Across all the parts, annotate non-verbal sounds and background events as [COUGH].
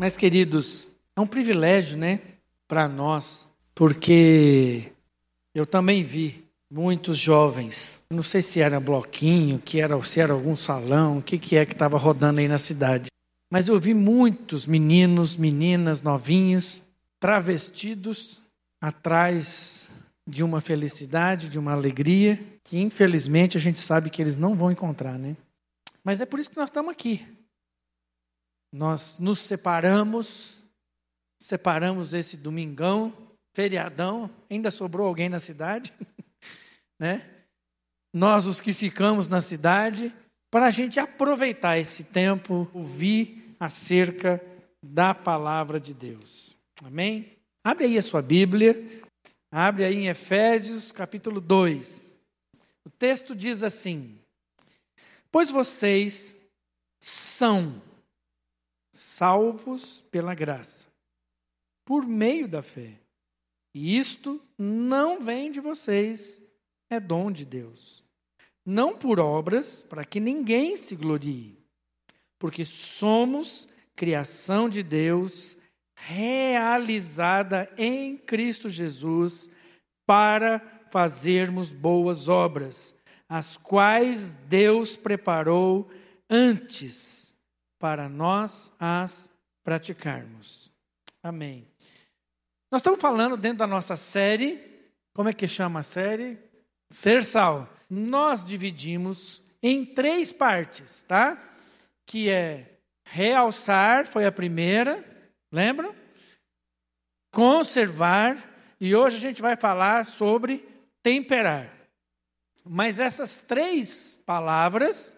Mas, queridos, é um privilégio, né, para nós, porque eu também vi muitos jovens, não sei se era bloquinho, que era, se era algum salão, o que, que é que estava rodando aí na cidade. Mas eu vi muitos meninos, meninas, novinhos, travestidos atrás de uma felicidade, de uma alegria, que infelizmente a gente sabe que eles não vão encontrar, né? Mas é por isso que nós estamos aqui. Nós nos separamos, separamos esse domingão, feriadão, ainda sobrou alguém na cidade, [LAUGHS] né? Nós, os que ficamos na cidade, para a gente aproveitar esse tempo, ouvir acerca da palavra de Deus. Amém? Abre aí a sua Bíblia, abre aí em Efésios capítulo 2. O texto diz assim: Pois vocês são salvos pela graça, por meio da fé. E isto não vem de vocês, é dom de Deus. Não por obras, para que ninguém se glorie, porque somos criação de Deus, realizada em Cristo Jesus, para fazermos boas obras, as quais Deus preparou antes para nós as praticarmos. Amém. Nós estamos falando dentro da nossa série, como é que chama a série? Ser sal. Nós dividimos em três partes, tá? Que é realçar, foi a primeira, lembram? Conservar, e hoje a gente vai falar sobre temperar. Mas essas três palavras,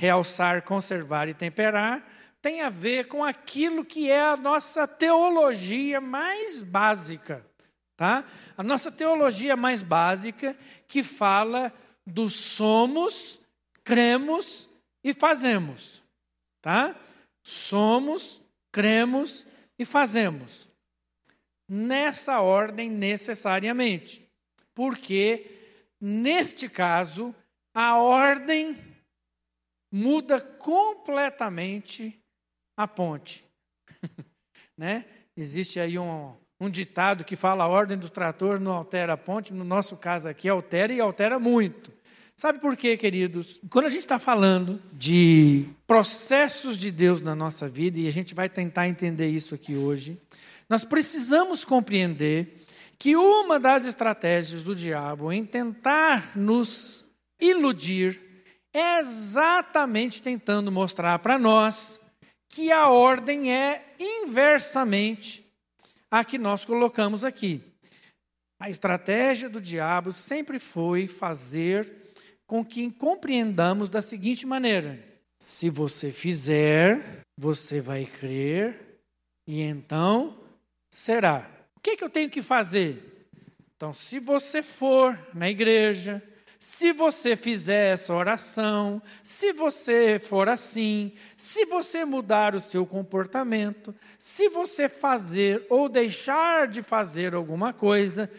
realçar, conservar e temperar, tem a ver com aquilo que é a nossa teologia mais básica, tá? A nossa teologia mais básica que fala do somos, cremos e fazemos, tá? Somos, cremos e fazemos. Nessa ordem necessariamente. Porque neste caso a ordem muda completamente a ponte. [LAUGHS] né? Existe aí um, um ditado que fala a ordem do trator não altera a ponte, no nosso caso aqui altera e altera muito. Sabe por quê, queridos? Quando a gente está falando de processos de Deus na nossa vida, e a gente vai tentar entender isso aqui hoje, nós precisamos compreender que uma das estratégias do diabo em tentar nos iludir exatamente tentando mostrar para nós que a ordem é inversamente a que nós colocamos aqui. A estratégia do diabo sempre foi fazer com que compreendamos da seguinte maneira: se você fizer, você vai crer e então será. O que, que eu tenho que fazer? Então, se você for na igreja, se você fizer essa oração, se você for assim, se você mudar o seu comportamento, se você fazer ou deixar de fazer alguma coisa,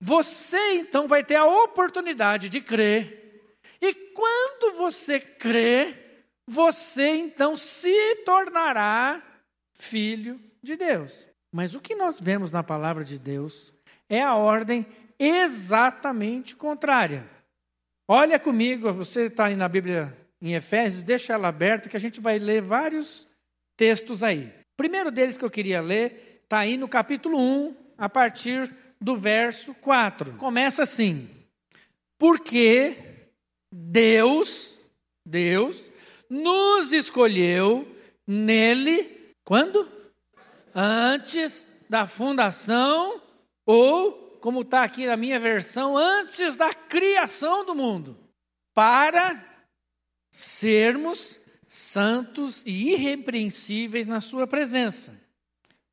você então vai ter a oportunidade de crer. E quando você crê, você então se tornará filho de Deus. Mas o que nós vemos na palavra de Deus é a ordem exatamente contrária. Olha comigo, você está aí na Bíblia em Efésios, deixa ela aberta que a gente vai ler vários textos aí. O primeiro deles que eu queria ler está aí no capítulo 1, a partir do verso 4. Começa assim: Porque Deus, Deus, nos escolheu nele, quando? Antes da fundação ou como está aqui na minha versão, antes da criação do mundo, para sermos santos e irrepreensíveis na Sua presença.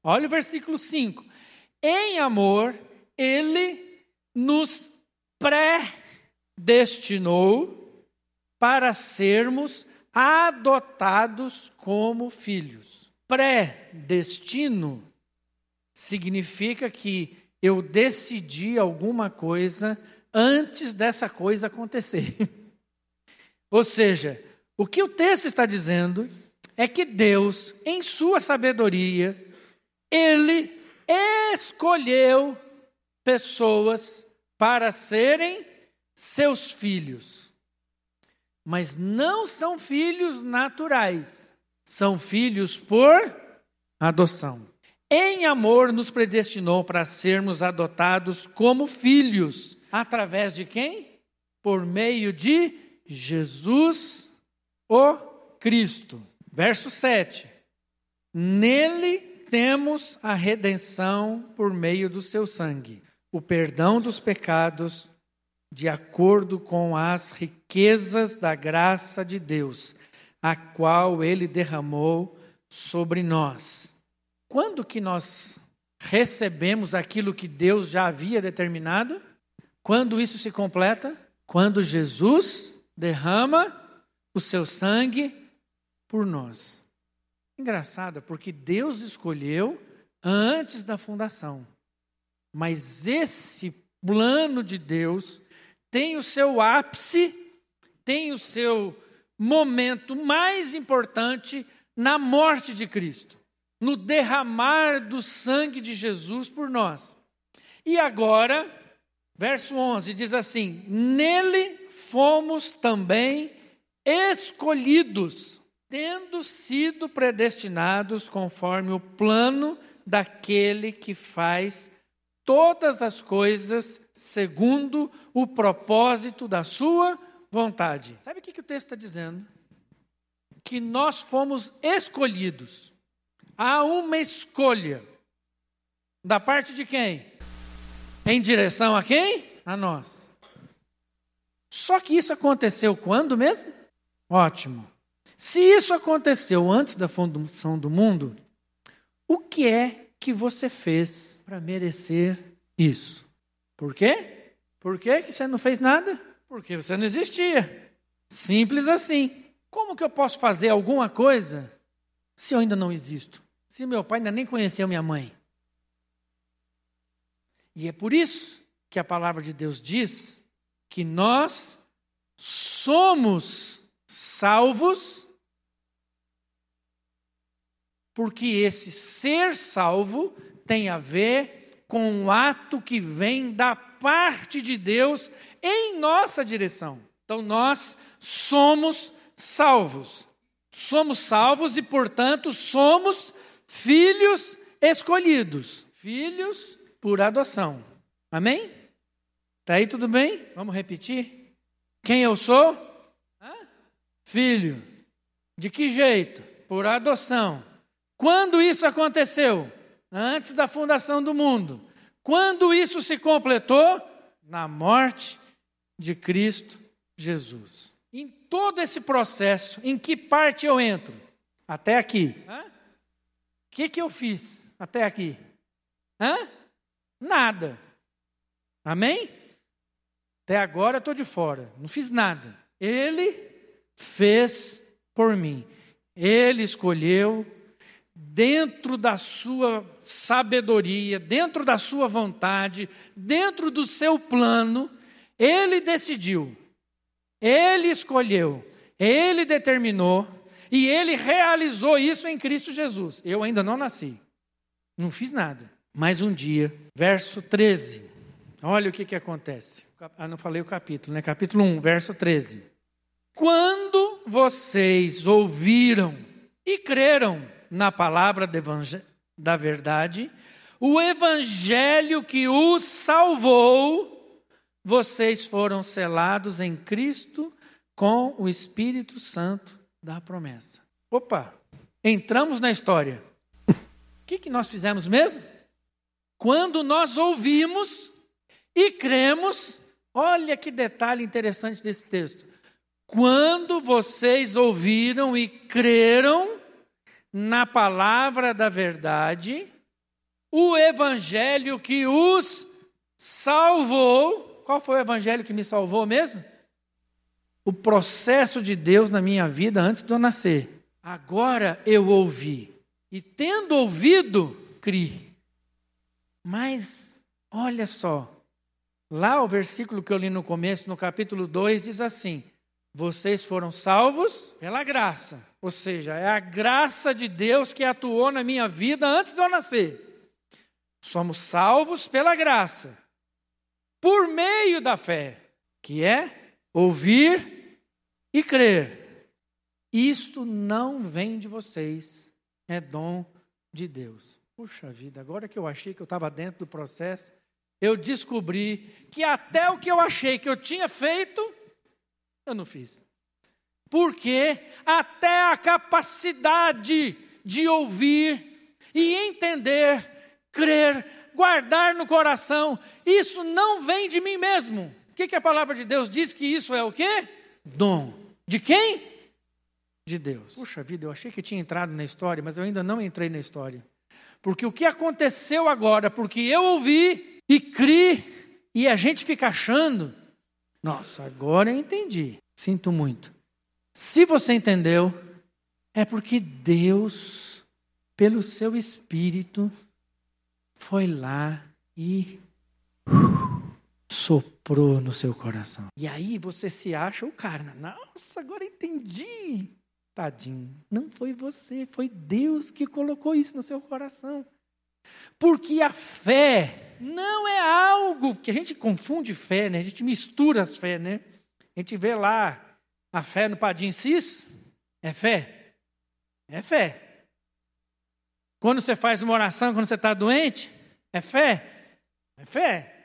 Olha o versículo 5. Em amor, Ele nos predestinou para sermos adotados como filhos. Predestino significa que eu decidi alguma coisa antes dessa coisa acontecer. [LAUGHS] Ou seja, o que o texto está dizendo é que Deus, em sua sabedoria, ele escolheu pessoas para serem seus filhos. Mas não são filhos naturais, são filhos por adoção. Em amor nos predestinou para sermos adotados como filhos, através de quem? Por meio de Jesus, o Cristo. Verso 7. Nele temos a redenção por meio do seu sangue, o perdão dos pecados, de acordo com as riquezas da graça de Deus, a qual ele derramou sobre nós. Quando que nós recebemos aquilo que Deus já havia determinado? Quando isso se completa? Quando Jesus derrama o seu sangue por nós. Engraçado, porque Deus escolheu antes da fundação. Mas esse plano de Deus tem o seu ápice, tem o seu momento mais importante na morte de Cristo, no derramar do sangue de Jesus por nós. E agora, verso 11 diz assim: Nele fomos também escolhidos tendo sido predestinados conforme o plano daquele que faz todas as coisas segundo o propósito da sua vontade. Sabe o que, que o texto está dizendo? Que nós fomos escolhidos. Há uma escolha. Da parte de quem? Em direção a quem? A nós. Só que isso aconteceu quando mesmo? Ótimo. Se isso aconteceu antes da fundação do mundo, o que é que você fez para merecer isso? Por quê? Por quê que você não fez nada? Porque você não existia. Simples assim. Como que eu posso fazer alguma coisa se eu ainda não existo? Se meu pai ainda nem conheceu minha mãe? E é por isso que a palavra de Deus diz que nós somos salvos porque esse ser salvo tem a ver com um ato que vem da parte de Deus em nossa direção. Então nós somos salvos. Somos salvos e, portanto, somos filhos escolhidos, filhos por adoção. Amém? Tá aí tudo bem? Vamos repetir? Quem eu sou? Hã? Filho. De que jeito? Por adoção. Quando isso aconteceu? Antes da fundação do mundo. Quando isso se completou? Na morte de Cristo Jesus. Em todo esse processo, em que parte eu entro? Até aqui. O que, que eu fiz até aqui? Hã? Nada. Amém? Até agora eu estou de fora, não fiz nada. Ele fez por mim. Ele escolheu dentro da sua sabedoria, dentro da sua vontade, dentro do seu plano, ele decidiu, ele escolheu, ele determinou e ele realizou isso em Cristo Jesus. Eu ainda não nasci, não fiz nada. Mas um dia, verso 13, olha o que, que acontece. Ah, não falei o capítulo, né? Capítulo 1, verso 13. Quando vocês ouviram e creram, na palavra da verdade, o evangelho que os salvou, vocês foram selados em Cristo com o Espírito Santo da promessa. Opa, entramos na história. O que, que nós fizemos mesmo? Quando nós ouvimos e cremos, olha que detalhe interessante desse texto. Quando vocês ouviram e creram, na palavra da verdade, o evangelho que os salvou. Qual foi o evangelho que me salvou mesmo? O processo de Deus na minha vida antes de eu nascer. Agora eu ouvi. E tendo ouvido, criei. Mas, olha só, lá o versículo que eu li no começo, no capítulo 2, diz assim: Vocês foram salvos pela graça. Ou seja, é a graça de Deus que atuou na minha vida antes de eu nascer. Somos salvos pela graça, por meio da fé, que é ouvir e crer. Isto não vem de vocês, é dom de Deus. Puxa vida, agora que eu achei que eu estava dentro do processo, eu descobri que até o que eu achei que eu tinha feito, eu não fiz. Porque até a capacidade de ouvir e entender, crer, guardar no coração, isso não vem de mim mesmo. O que, que a palavra de Deus diz que isso é o quê? Dom. De quem? De Deus. Puxa vida, eu achei que tinha entrado na história, mas eu ainda não entrei na história. Porque o que aconteceu agora, porque eu ouvi e criei, e a gente fica achando, nossa, agora eu entendi. Sinto muito. Se você entendeu, é porque Deus, pelo seu Espírito, foi lá e soprou no seu coração. E aí você se acha o cara. Nossa, agora entendi. Tadinho. Não foi você, foi Deus que colocou isso no seu coração. Porque a fé não é algo que a gente confunde fé, né? A gente mistura as fé, né? A gente vê lá a fé no Padim Cis, é fé? É fé. Quando você faz uma oração, quando você está doente, é fé? É fé.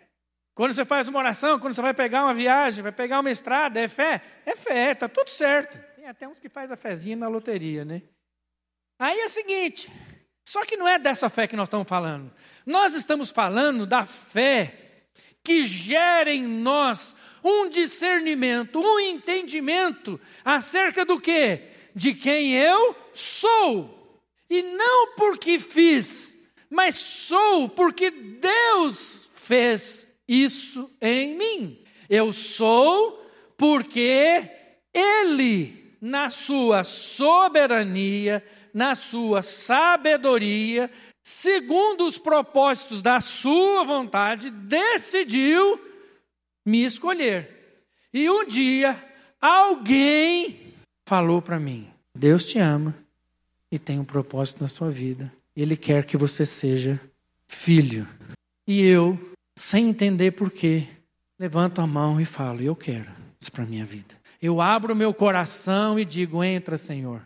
Quando você faz uma oração, quando você vai pegar uma viagem, vai pegar uma estrada, é fé? É fé, está tudo certo. Tem até uns que faz a fezinha na loteria, né? Aí é o seguinte, só que não é dessa fé que nós estamos falando. Nós estamos falando da fé que gera em nós um discernimento, um entendimento acerca do que? De quem eu sou. E não porque fiz, mas sou porque Deus fez isso em mim. Eu sou porque Ele, na sua soberania, na sua sabedoria, segundo os propósitos da sua vontade, decidiu me escolher. E um dia, alguém falou para mim: Deus te ama e tem um propósito na sua vida. Ele quer que você seja filho. E eu, sem entender porquê, levanto a mão e falo: Eu quero isso para minha vida. Eu abro meu coração e digo: Entra, Senhor,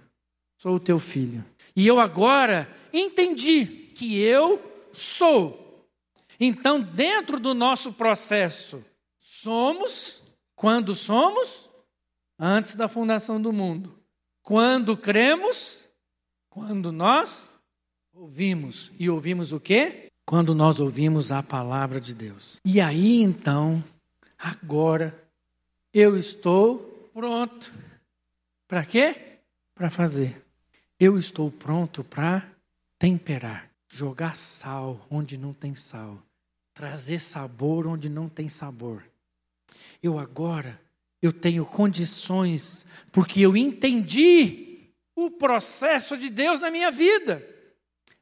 sou o teu filho. E eu agora entendi que eu sou. Então, dentro do nosso processo Somos, quando somos? Antes da fundação do mundo. Quando cremos? Quando nós ouvimos. E ouvimos o quê? Quando nós ouvimos a palavra de Deus. E aí então, agora, eu estou pronto. Para quê? Para fazer. Eu estou pronto para temperar, jogar sal onde não tem sal, trazer sabor onde não tem sabor. Eu agora eu tenho condições porque eu entendi o processo de Deus na minha vida.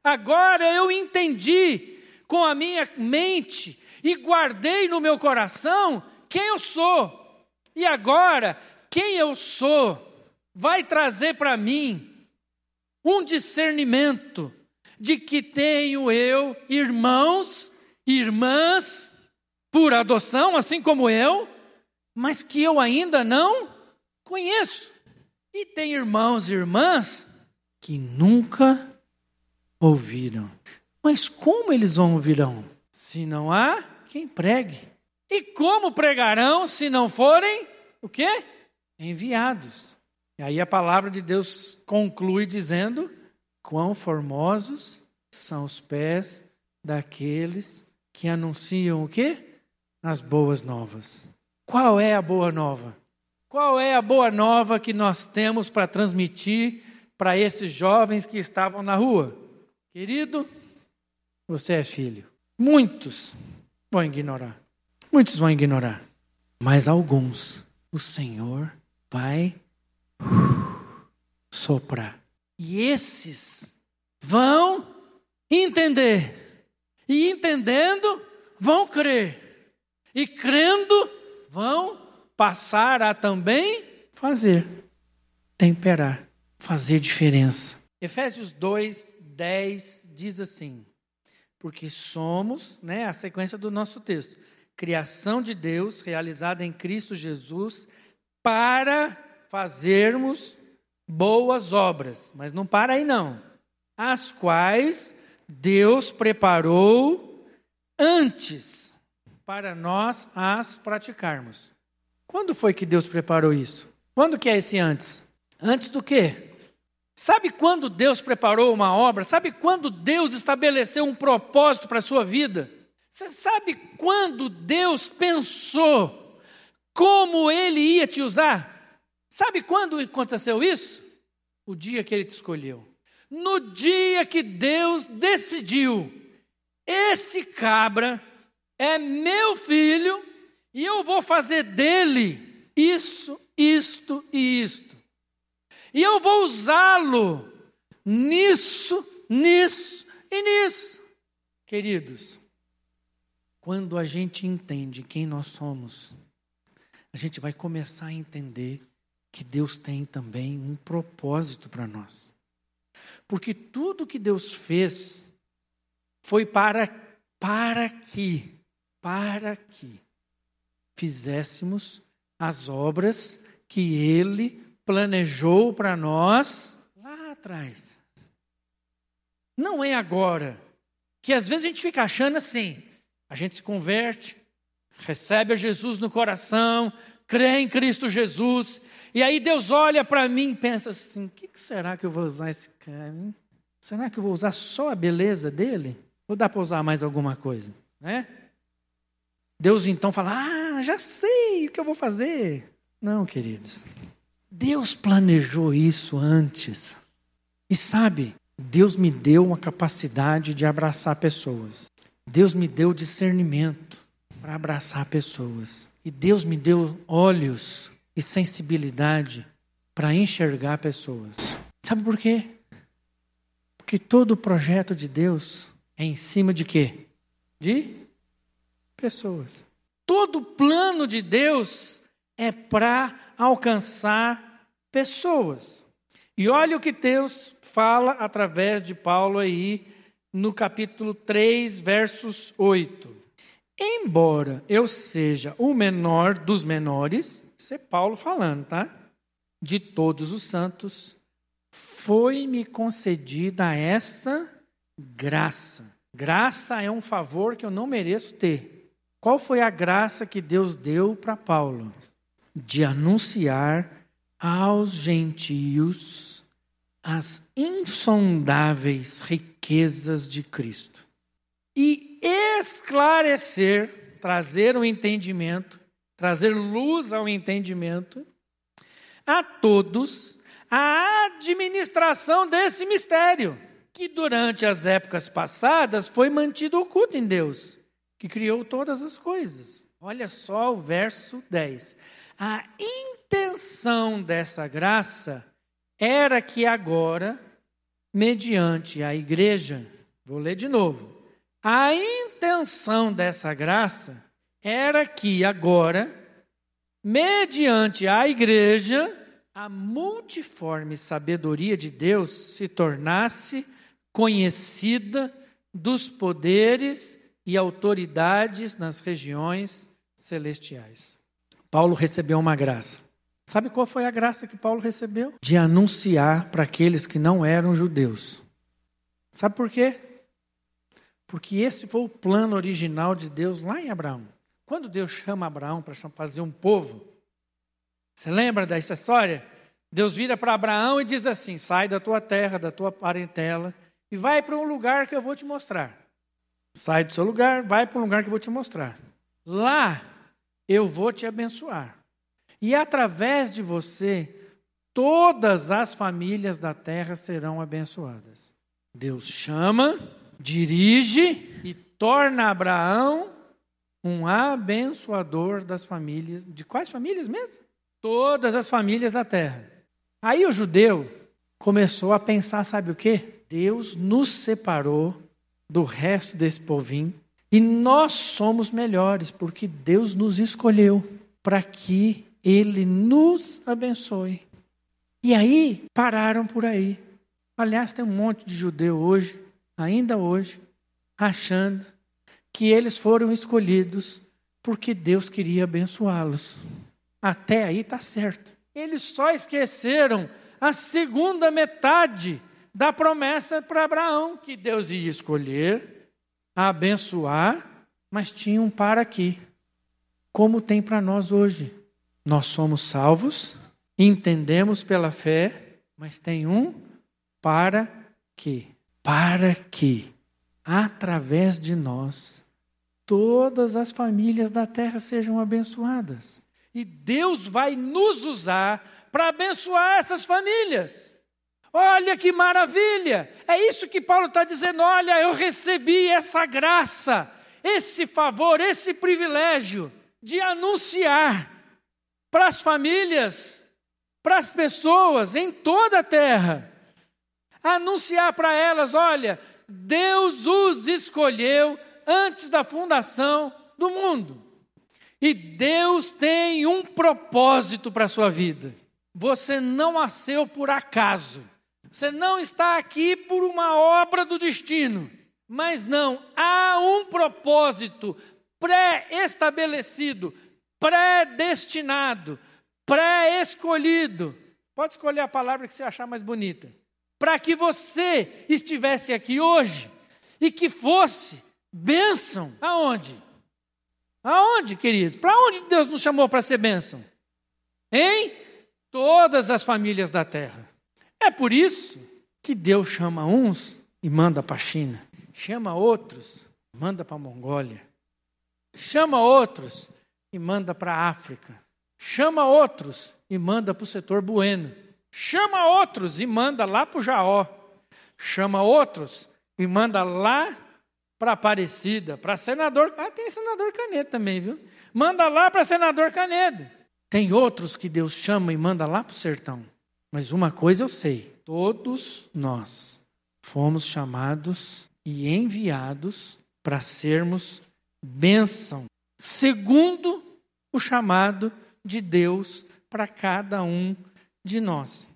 Agora eu entendi com a minha mente e guardei no meu coração quem eu sou. E agora, quem eu sou vai trazer para mim um discernimento de que tenho eu irmãos, irmãs por adoção, assim como eu, mas que eu ainda não conheço. E tem irmãos e irmãs que nunca ouviram. Mas como eles ouvirão? Se não há quem pregue. E como pregarão se não forem o quê? Enviados. E aí a palavra de Deus conclui dizendo: quão formosos são os pés daqueles que anunciam o quê? as boas novas. Qual é a boa nova? Qual é a boa nova que nós temos para transmitir para esses jovens que estavam na rua? Querido, você é filho. Muitos vão ignorar. Muitos vão ignorar. Mas alguns o Senhor vai soprar. E esses vão entender. E entendendo, vão crer e crendo, vão passar a também fazer, temperar, fazer diferença. Efésios 2, 10 diz assim: Porque somos, né, a sequência do nosso texto, criação de Deus realizada em Cristo Jesus para fazermos boas obras, mas não para aí não, as quais Deus preparou antes para nós as praticarmos. Quando foi que Deus preparou isso? Quando que é esse antes? Antes do quê? Sabe quando Deus preparou uma obra? Sabe quando Deus estabeleceu um propósito para a sua vida? Você sabe quando Deus pensou como Ele ia te usar? Sabe quando aconteceu isso? O dia que Ele te escolheu. No dia que Deus decidiu, esse cabra é meu filho e eu vou fazer dele isso, isto e isto. E eu vou usá-lo nisso, nisso e nisso. Queridos, quando a gente entende quem nós somos, a gente vai começar a entender que Deus tem também um propósito para nós. Porque tudo que Deus fez foi para para que para que fizéssemos as obras que ele planejou para nós lá atrás. Não é agora. Que às vezes a gente fica achando assim, a gente se converte, recebe a Jesus no coração, crê em Cristo Jesus, e aí Deus olha para mim e pensa assim: o que, será que eu vou usar esse cara? Hein? Será que eu vou usar só a beleza dele? Ou dá para usar mais alguma coisa? Né? Deus então fala: ah, já sei o que eu vou fazer. Não, queridos. Deus planejou isso antes. E sabe, Deus me deu uma capacidade de abraçar pessoas. Deus me deu discernimento para abraçar pessoas. E Deus me deu olhos e sensibilidade para enxergar pessoas. Sabe por quê? Porque todo o projeto de Deus é em cima de quê? De pessoas. Todo plano de Deus é para alcançar pessoas. E olha o que Deus fala através de Paulo aí no capítulo 3, versos 8. Embora eu seja o menor dos menores, isso é Paulo falando, tá? De todos os santos, foi-me concedida essa graça. Graça é um favor que eu não mereço ter. Qual foi a graça que Deus deu para Paulo? De anunciar aos gentios as insondáveis riquezas de Cristo e esclarecer, trazer o um entendimento, trazer luz ao entendimento a todos a administração desse mistério, que durante as épocas passadas foi mantido oculto em Deus, que criou todas as coisas. Olha só o verso 10. A intenção dessa graça era que agora, mediante a igreja, vou ler de novo, a intenção dessa graça era que agora, mediante a igreja, a multiforme sabedoria de Deus se tornasse conhecida dos poderes e autoridades nas regiões celestiais. Paulo recebeu uma graça. Sabe qual foi a graça que Paulo recebeu? De anunciar para aqueles que não eram judeus. Sabe por quê? Porque esse foi o plano original de Deus lá em Abraão. Quando Deus chama Abraão para fazer um povo, você lembra dessa história? Deus vira para Abraão e diz assim: sai da tua terra, da tua parentela e vai para um lugar que eu vou te mostrar. Sai do seu lugar, vai para um lugar que eu vou te mostrar. Lá eu vou te abençoar. E através de você, todas as famílias da terra serão abençoadas. Deus chama, dirige e torna Abraão um abençoador das famílias. De quais famílias mesmo? Todas as famílias da terra. Aí o judeu começou a pensar, sabe o que? Deus nos separou do resto desse povinho e nós somos melhores porque Deus nos escolheu para que ele nos abençoe. E aí pararam por aí. Aliás, tem um monte de judeu hoje, ainda hoje, achando que eles foram escolhidos porque Deus queria abençoá-los. Até aí está certo. Eles só esqueceram a segunda metade da promessa para Abraão, que Deus ia escolher, abençoar, mas tinha um para aqui, como tem para nós hoje. Nós somos salvos, entendemos pela fé, mas tem um para que, para que, através de nós, todas as famílias da terra sejam abençoadas. E Deus vai nos usar para abençoar essas famílias. Olha que maravilha! É isso que Paulo está dizendo. Olha, eu recebi essa graça, esse favor, esse privilégio de anunciar para as famílias, para as pessoas em toda a terra, anunciar para elas: olha, Deus os escolheu antes da fundação do mundo. E Deus tem um propósito para a sua vida. Você não nasceu por acaso. Você não está aqui por uma obra do destino. Mas não, há um propósito pré-estabelecido, predestinado, pré-escolhido. Pode escolher a palavra que você achar mais bonita. Para que você estivesse aqui hoje e que fosse bênção. Aonde? Aonde, querido? Para onde Deus nos chamou para ser bênção? Em todas as famílias da terra. É por isso que Deus chama uns e manda para a China, chama outros, manda para a Mongólia, chama outros e manda para a África, chama outros e manda para o setor bueno, chama outros e manda lá para o Jaó, chama outros e manda lá para Aparecida, para senador. Ah, tem senador Canedo também, viu? Manda lá para senador Canedo. Tem outros que Deus chama e manda lá para o sertão. Mas uma coisa eu sei: todos nós fomos chamados e enviados para sermos bênção, segundo o chamado de Deus para cada um de nós.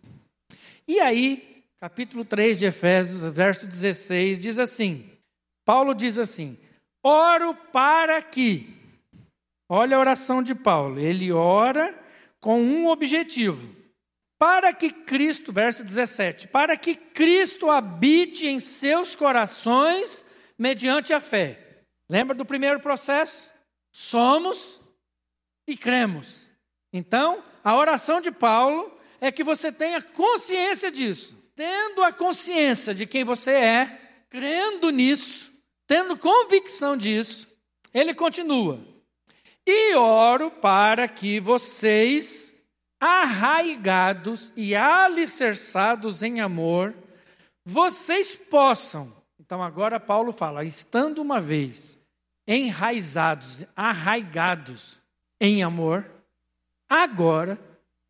E aí, capítulo 3 de Efésios, verso 16, diz assim: Paulo diz assim: oro para que. Olha a oração de Paulo, ele ora com um objetivo para que Cristo, verso 17, para que Cristo habite em seus corações mediante a fé. Lembra do primeiro processo? Somos e cremos. Então, a oração de Paulo é que você tenha consciência disso. Tendo a consciência de quem você é, crendo nisso, tendo convicção disso, ele continua: E oro para que vocês arraigados e alicerçados em amor, vocês possam. Então agora Paulo fala, estando uma vez enraizados, arraigados em amor, agora,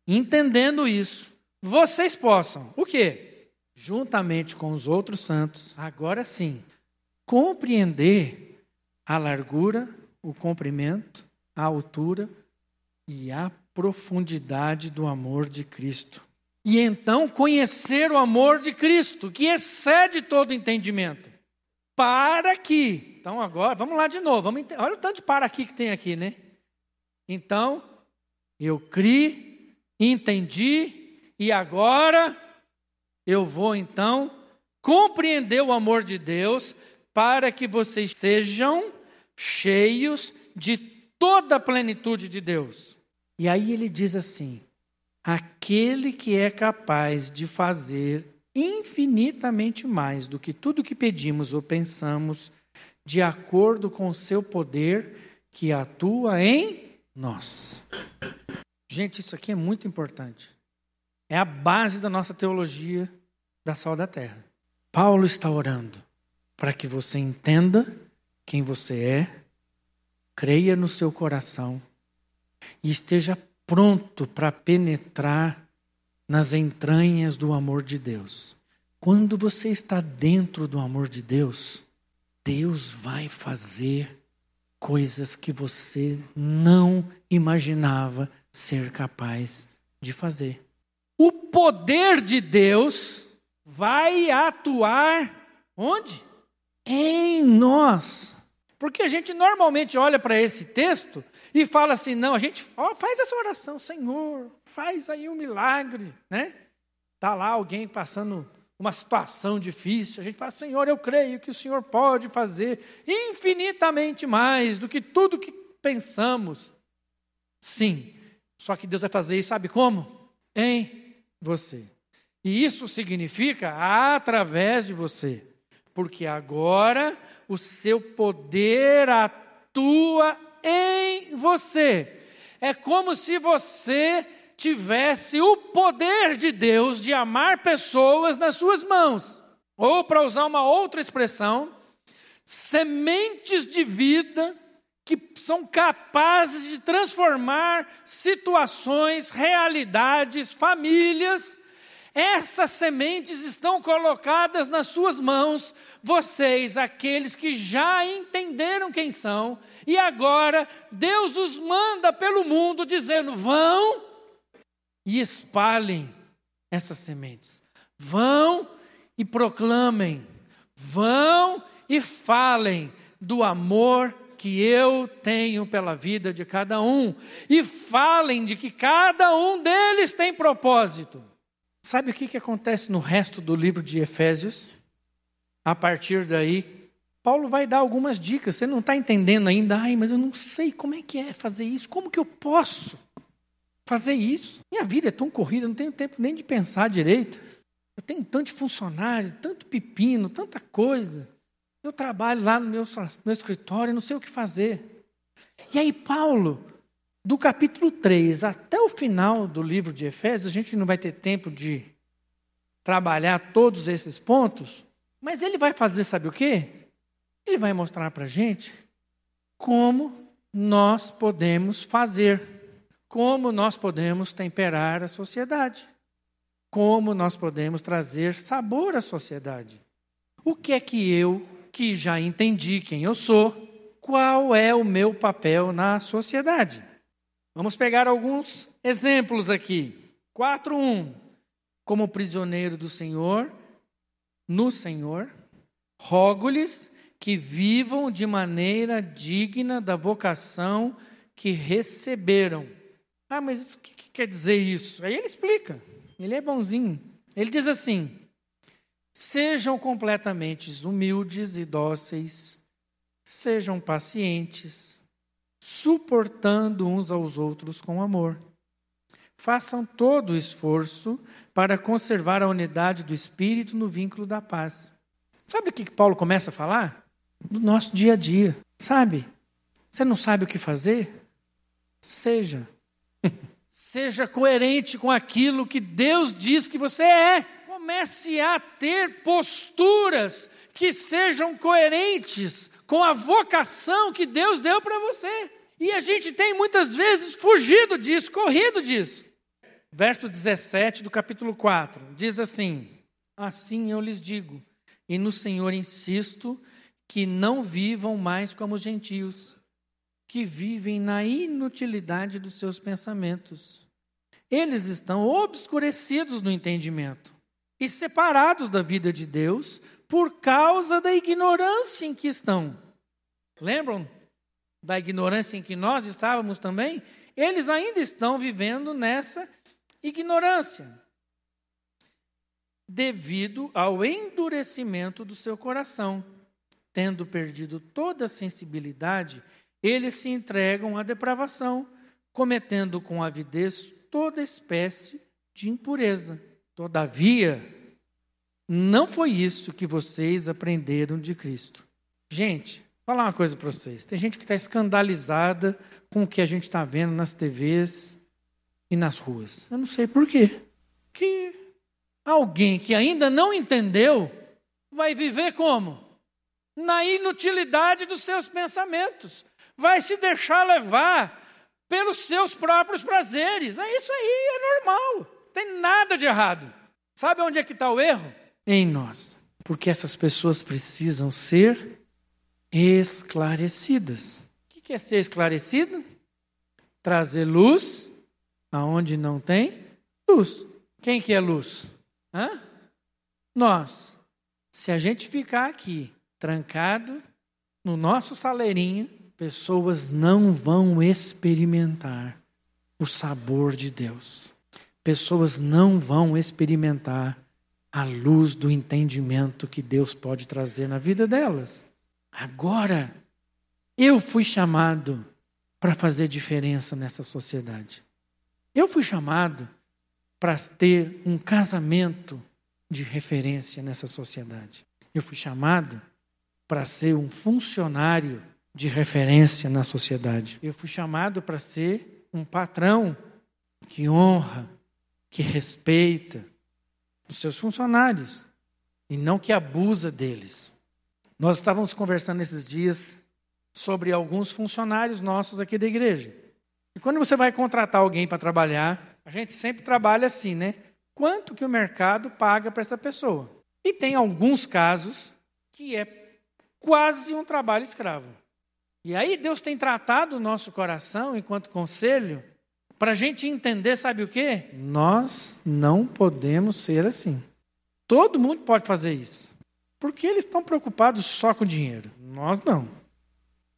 entendendo isso, vocês possam, o quê? Juntamente com os outros santos, agora sim, compreender a largura, o comprimento, a altura e a profundidade do amor de Cristo. E então conhecer o amor de Cristo, que excede todo entendimento. Para que. Então agora, vamos lá de novo. Vamos, olha o tanto de para aqui que tem aqui, né? Então, eu criei, entendi, e agora eu vou então compreender o amor de Deus para que vocês sejam cheios de toda a plenitude de Deus. E aí ele diz assim: aquele que é capaz de fazer infinitamente mais do que tudo que pedimos ou pensamos, de acordo com o seu poder que atua em nós. Gente, isso aqui é muito importante. É a base da nossa teologia da sal da terra. Paulo está orando para que você entenda quem você é, creia no seu coração e esteja pronto para penetrar nas entranhas do amor de Deus. Quando você está dentro do amor de Deus, Deus vai fazer coisas que você não imaginava ser capaz de fazer. O poder de Deus vai atuar onde? Em nós. Porque a gente normalmente olha para esse texto e fala assim: não, a gente ó, faz essa oração, Senhor, faz aí um milagre, né? Está lá alguém passando uma situação difícil, a gente fala: Senhor, eu creio que o Senhor pode fazer infinitamente mais do que tudo que pensamos. Sim, só que Deus vai fazer isso, sabe como? Em você. E isso significa através de você, porque agora o seu poder atua em você. É como se você tivesse o poder de Deus de amar pessoas nas suas mãos. Ou, para usar uma outra expressão, sementes de vida que são capazes de transformar situações, realidades, famílias. Essas sementes estão colocadas nas suas mãos, vocês, aqueles que já entenderam quem são, e agora Deus os manda pelo mundo dizendo: vão e espalhem essas sementes. Vão e proclamem. Vão e falem do amor que eu tenho pela vida de cada um. E falem de que cada um deles tem propósito. Sabe o que, que acontece no resto do livro de Efésios? A partir daí, Paulo vai dar algumas dicas. Você não está entendendo ainda? Ai, mas eu não sei como é que é fazer isso. Como que eu posso? fazer isso. Minha vida é tão corrida, não tenho tempo nem de pensar direito. Eu tenho tanto funcionário, tanto pepino, tanta coisa. Eu trabalho lá no meu, meu escritório, não sei o que fazer. E aí, Paulo, do capítulo 3 até o final do livro de Efésios, a gente não vai ter tempo de trabalhar todos esses pontos, mas ele vai fazer, sabe o quê? Ele vai mostrar para a gente como nós podemos fazer como nós podemos temperar a sociedade, como nós podemos trazer sabor à sociedade. O que é que eu, que já entendi quem eu sou, qual é o meu papel na sociedade? Vamos pegar alguns exemplos aqui. 4.1. Como prisioneiro do Senhor, no Senhor, rogo-lhes que vivam de maneira digna da vocação que receberam ah, mas o que, que quer dizer isso? Aí ele explica. Ele é bonzinho. Ele diz assim: Sejam completamente humildes e dóceis, sejam pacientes, suportando uns aos outros com amor. Façam todo o esforço para conservar a unidade do espírito no vínculo da paz. Sabe o que Paulo começa a falar? Do nosso dia a dia. Sabe? Você não sabe o que fazer? Seja [LAUGHS] Seja coerente com aquilo que Deus diz que você é. Comece a ter posturas que sejam coerentes com a vocação que Deus deu para você. E a gente tem muitas vezes fugido disso, corrido disso. Verso 17 do capítulo 4 diz assim: Assim eu lhes digo, e no Senhor insisto, que não vivam mais como os gentios que vivem na inutilidade dos seus pensamentos. Eles estão obscurecidos no entendimento e separados da vida de Deus por causa da ignorância em que estão. Lembram da ignorância em que nós estávamos também? Eles ainda estão vivendo nessa ignorância, devido ao endurecimento do seu coração, tendo perdido toda a sensibilidade eles se entregam à depravação, cometendo com avidez toda espécie de impureza. Todavia, não foi isso que vocês aprenderam de Cristo. Gente, vou falar uma coisa para vocês. Tem gente que está escandalizada com o que a gente está vendo nas TVs e nas ruas. Eu não sei por quê. Que alguém que ainda não entendeu vai viver como? Na inutilidade dos seus pensamentos vai se deixar levar pelos seus próprios prazeres. É isso aí, é normal. Tem nada de errado. Sabe onde é que está o erro? Em nós. Porque essas pessoas precisam ser esclarecidas. O que é ser esclarecido? Trazer luz aonde não tem luz. Quem que é luz? Hã? Nós. Se a gente ficar aqui trancado no nosso saleirinho, pessoas não vão experimentar o sabor de Deus. Pessoas não vão experimentar a luz do entendimento que Deus pode trazer na vida delas. Agora, eu fui chamado para fazer diferença nessa sociedade. Eu fui chamado para ter um casamento de referência nessa sociedade. Eu fui chamado para ser um funcionário de referência na sociedade. Eu fui chamado para ser um patrão que honra, que respeita os seus funcionários e não que abusa deles. Nós estávamos conversando esses dias sobre alguns funcionários nossos aqui da igreja. E quando você vai contratar alguém para trabalhar, a gente sempre trabalha assim, né? Quanto que o mercado paga para essa pessoa? E tem alguns casos que é quase um trabalho escravo. E aí Deus tem tratado o nosso coração enquanto conselho para a gente entender, sabe o quê? Nós não podemos ser assim. Todo mundo pode fazer isso. Porque eles estão preocupados só com dinheiro. Nós não.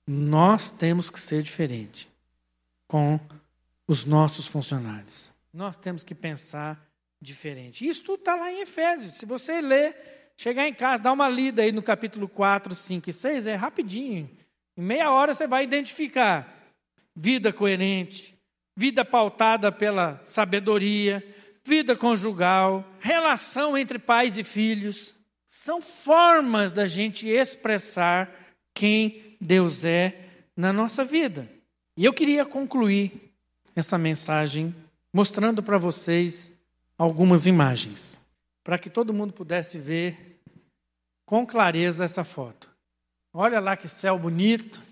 Nós temos que ser diferente com os nossos funcionários. Nós temos que pensar diferente. Isso tudo está lá em Efésios. Se você ler, chegar em casa, dar uma lida aí no capítulo 4, 5 e 6, é rapidinho. Em meia hora você vai identificar vida coerente, vida pautada pela sabedoria, vida conjugal, relação entre pais e filhos. São formas da gente expressar quem Deus é na nossa vida. E eu queria concluir essa mensagem mostrando para vocês algumas imagens, para que todo mundo pudesse ver com clareza essa foto. Olha lá que céu bonito.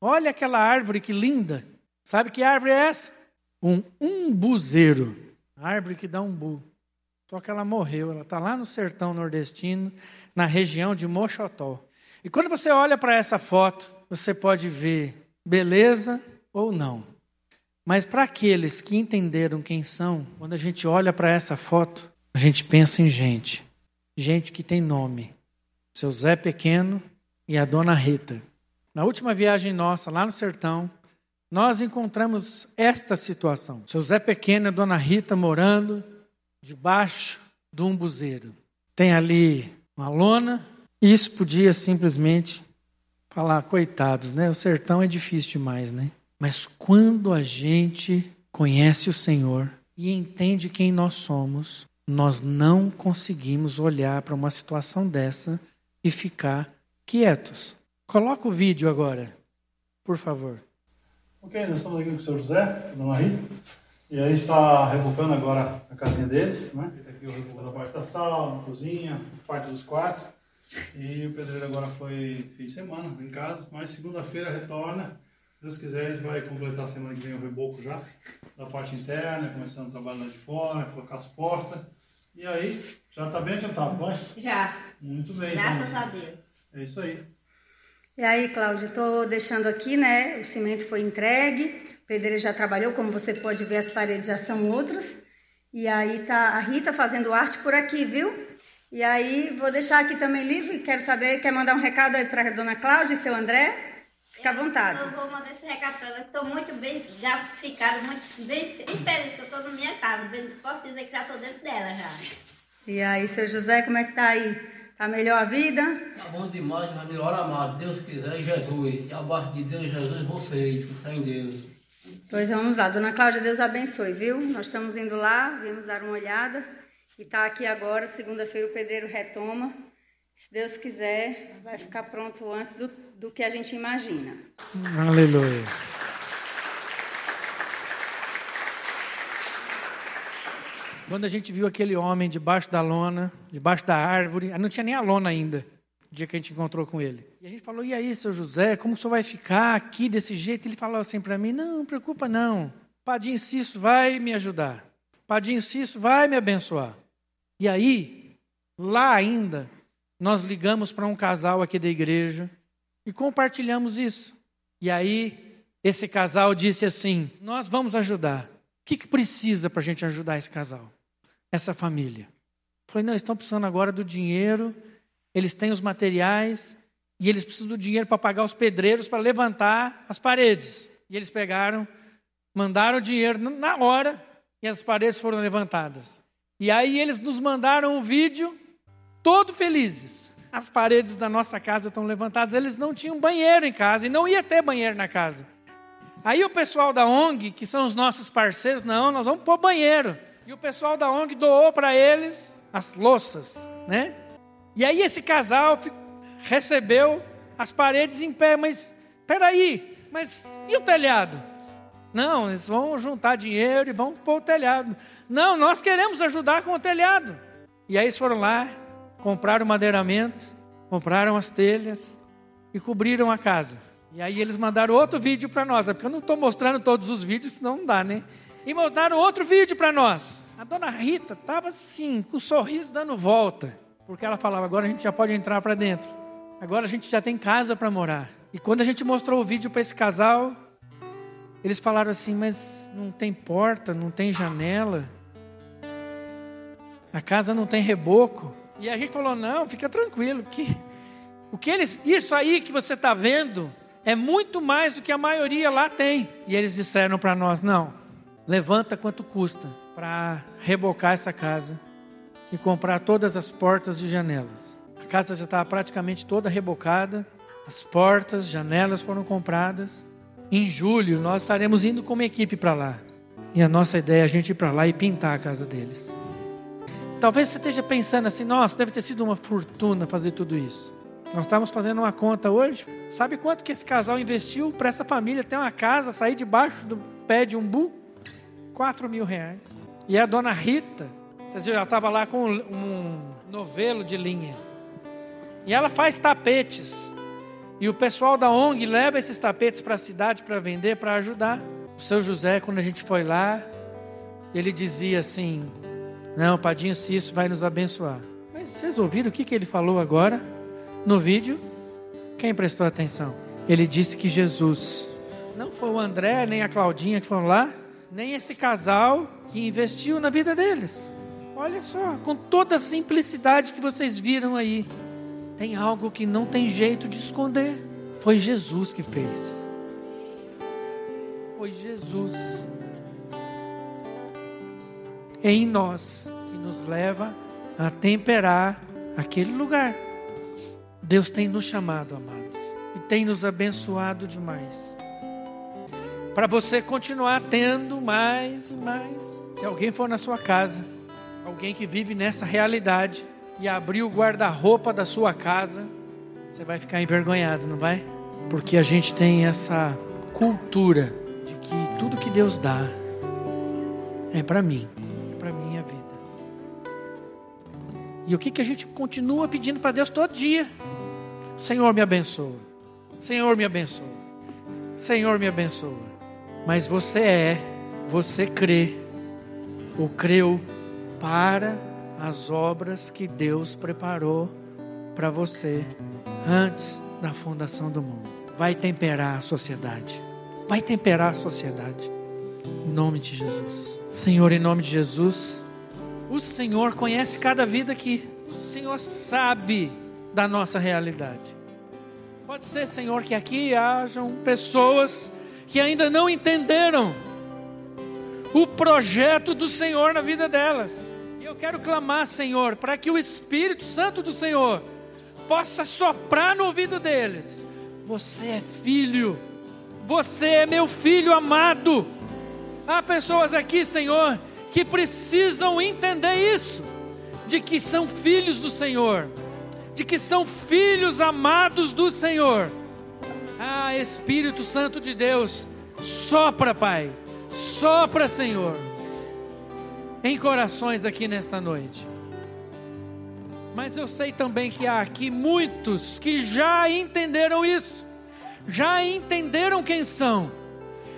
Olha aquela árvore que linda. Sabe que árvore é essa? Um umbuzeiro. Árvore que dá umbu. Só que ela morreu. Ela está lá no sertão nordestino, na região de Mochotó. E quando você olha para essa foto, você pode ver beleza ou não. Mas para aqueles que entenderam quem são, quando a gente olha para essa foto, a gente pensa em gente. Gente que tem nome. Seu Zé Pequeno e a Dona Rita. Na última viagem nossa, lá no sertão, nós encontramos esta situação. Seu Zé Pequeno e a Dona Rita morando debaixo de um buzeiro. Tem ali uma lona isso podia simplesmente falar, coitados, né? O sertão é difícil demais, né? Mas quando a gente conhece o Senhor e entende quem nós somos, nós não conseguimos olhar para uma situação dessa e ficar quietos. Coloca o vídeo agora, por favor. Ok, nós estamos aqui com o senhor José, Dona Rita, e a gente está rebocando agora a casinha deles, né? Aqui o reboco da parte da sala, cozinha, parte dos quartos. E o pedreiro agora foi fim de semana em casa, mas segunda-feira retorna. Se Deus quiser, a gente vai completar a semana que vem o reboco já, da parte interna, começando o trabalho lá de fora, colocar as portas. E aí, já está bem adiantado, vai? Já. Muito bem. Graças então. a Deus. É isso aí. E aí, Cláudia, estou deixando aqui, né? O cimento foi entregue, pedreiro já trabalhou, como você pode ver, as paredes já são outras. E aí tá a Rita fazendo arte por aqui, viu? E aí, vou deixar aqui também livre. Quero saber, quer mandar um recado aí para a dona Cláudia e seu André? Fica à vontade. Eu vou mandar esse recado para ela. Estou muito bem gratificada, muito bem feliz que eu estou na minha casa. Posso dizer que já estou dentro dela já. E aí, seu José, como é que tá aí? Tá melhor a vida? Tá bom demais, mas melhor amado. Deus quiser, Jesus. E abaixo de Deus, Jesus, vocês, que fé em Deus. Pois vamos lá. Dona Cláudia, Deus abençoe, viu? Nós estamos indo lá, viemos dar uma olhada. E está aqui agora, segunda-feira o pedreiro retoma. Se Deus quiser, vai ficar pronto antes do, do que a gente imagina. Aleluia. Quando a gente viu aquele homem debaixo da lona, debaixo da árvore, não tinha nem a lona ainda, dia que a gente encontrou com ele. E a gente falou: e aí, seu José, como o senhor vai ficar aqui desse jeito? Ele falou assim para mim: não, não preocupa não. Padinho Cisso vai me ajudar. Padinho Cisso vai me abençoar. E aí, lá ainda, nós ligamos para um casal aqui da igreja e compartilhamos isso. E aí, esse casal disse assim: Nós vamos ajudar. que, que precisa para a gente ajudar esse casal, essa família? Falei, não, estão precisando agora do dinheiro, eles têm os materiais e eles precisam do dinheiro para pagar os pedreiros para levantar as paredes. E eles pegaram, mandaram o dinheiro na hora e as paredes foram levantadas. E aí eles nos mandaram um vídeo, todo felizes. As paredes da nossa casa estão levantadas. Eles não tinham banheiro em casa e não ia ter banheiro na casa. Aí o pessoal da ONG, que são os nossos parceiros, não, nós vamos pôr banheiro. E o pessoal da ONG doou para eles as louças, né? E aí esse casal recebeu as paredes em pé, mas peraí, mas e o telhado? Não, eles vão juntar dinheiro e vão pôr o telhado. Não, nós queremos ajudar com o telhado. E aí eles foram lá, compraram o madeiramento, compraram as telhas e cobriram a casa. E aí eles mandaram outro vídeo para nós, é porque eu não estou mostrando todos os vídeos, senão não dá, né? E mandaram outro vídeo para nós. A dona Rita estava assim, com o sorriso dando volta, porque ela falava: agora a gente já pode entrar para dentro, agora a gente já tem casa para morar. E quando a gente mostrou o vídeo para esse casal, eles falaram assim: mas não tem porta, não tem janela, a casa não tem reboco. E a gente falou: não, fica tranquilo, que o que eles, isso aí que você está vendo é muito mais do que a maioria lá tem. E eles disseram para nós: não, levanta quanto custa para rebocar essa casa e comprar todas as portas e janelas. A casa já estava praticamente toda rebocada, as portas, janelas foram compradas. Em julho, nós estaremos indo como equipe para lá. E a nossa ideia é a gente ir para lá e pintar a casa deles. Talvez você esteja pensando assim: nossa, deve ter sido uma fortuna fazer tudo isso. Nós estávamos fazendo uma conta hoje. Sabe quanto que esse casal investiu para essa família ter uma casa, sair debaixo do pé de umbu? 4 mil reais. E a dona Rita, vocês ela estava lá com um novelo de linha. E ela faz tapetes. E o pessoal da ONG leva esses tapetes para a cidade para vender, para ajudar. O seu José, quando a gente foi lá, ele dizia assim: Não, Padinho, se isso vai nos abençoar. Mas vocês ouviram o que, que ele falou agora? no vídeo, quem prestou atenção? Ele disse que Jesus, não foi o André nem a Claudinha que foram lá, nem esse casal que investiu na vida deles. Olha só, com toda a simplicidade que vocês viram aí, tem algo que não tem jeito de esconder. Foi Jesus que fez. Foi Jesus em nós que nos leva a temperar aquele lugar. Deus tem nos chamado, amados, e tem nos abençoado demais. Para você continuar tendo mais e mais. Se alguém for na sua casa, alguém que vive nessa realidade e abrir o guarda-roupa da sua casa, você vai ficar envergonhado, não vai? Porque a gente tem essa cultura de que tudo que Deus dá é para mim, é para minha vida. E o que, que a gente continua pedindo para Deus todo dia? Senhor, me abençoa. Senhor, me abençoa. Senhor, me abençoa. Mas você é, você crê, ou creu para as obras que Deus preparou para você antes da fundação do mundo. Vai temperar a sociedade. Vai temperar a sociedade. Em nome de Jesus. Senhor, em nome de Jesus, o Senhor conhece cada vida aqui. O Senhor sabe da nossa realidade. Pode ser, Senhor, que aqui hajam pessoas que ainda não entenderam o projeto do Senhor na vida delas. E eu quero clamar, Senhor, para que o Espírito Santo do Senhor possa soprar no ouvido deles. Você é filho, você é meu filho amado. Há pessoas aqui, Senhor, que precisam entender isso, de que são filhos do Senhor de que são filhos amados do Senhor. Ah, Espírito Santo de Deus, sopra, Pai, sopra, Senhor, em corações aqui nesta noite. Mas eu sei também que há aqui muitos que já entenderam isso, já entenderam quem são.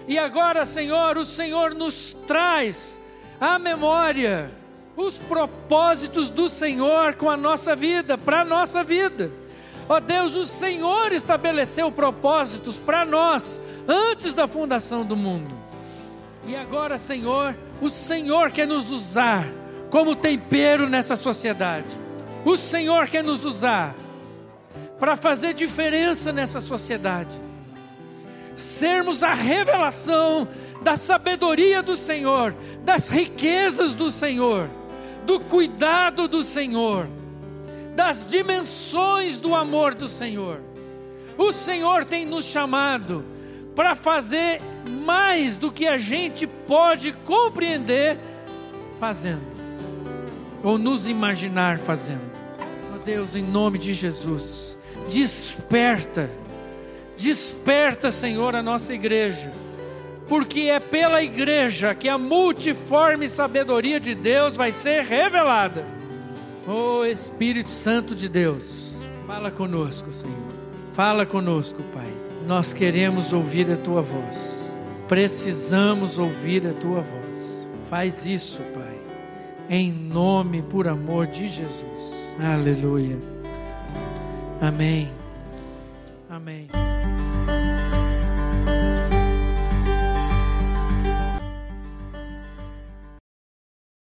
E agora, Senhor, o Senhor nos traz a memória os propósitos do Senhor com a nossa vida, para a nossa vida. Ó oh Deus, o Senhor estabeleceu propósitos para nós antes da fundação do mundo. E agora, Senhor, o Senhor quer nos usar como tempero nessa sociedade. O Senhor quer nos usar para fazer diferença nessa sociedade. Sermos a revelação da sabedoria do Senhor, das riquezas do Senhor, do cuidado do Senhor, das dimensões do amor do Senhor. O Senhor tem nos chamado para fazer mais do que a gente pode compreender fazendo, ou nos imaginar fazendo. Oh Deus, em nome de Jesus, desperta, desperta, Senhor, a nossa igreja, porque é pela igreja que a multiforme sabedoria de Deus vai ser revelada. Oh Espírito Santo de Deus, fala conosco, Senhor, fala conosco, Pai. Nós queremos ouvir a tua voz. Precisamos ouvir a tua voz. Faz isso, Pai. Em nome, por amor de Jesus. Aleluia. Amém.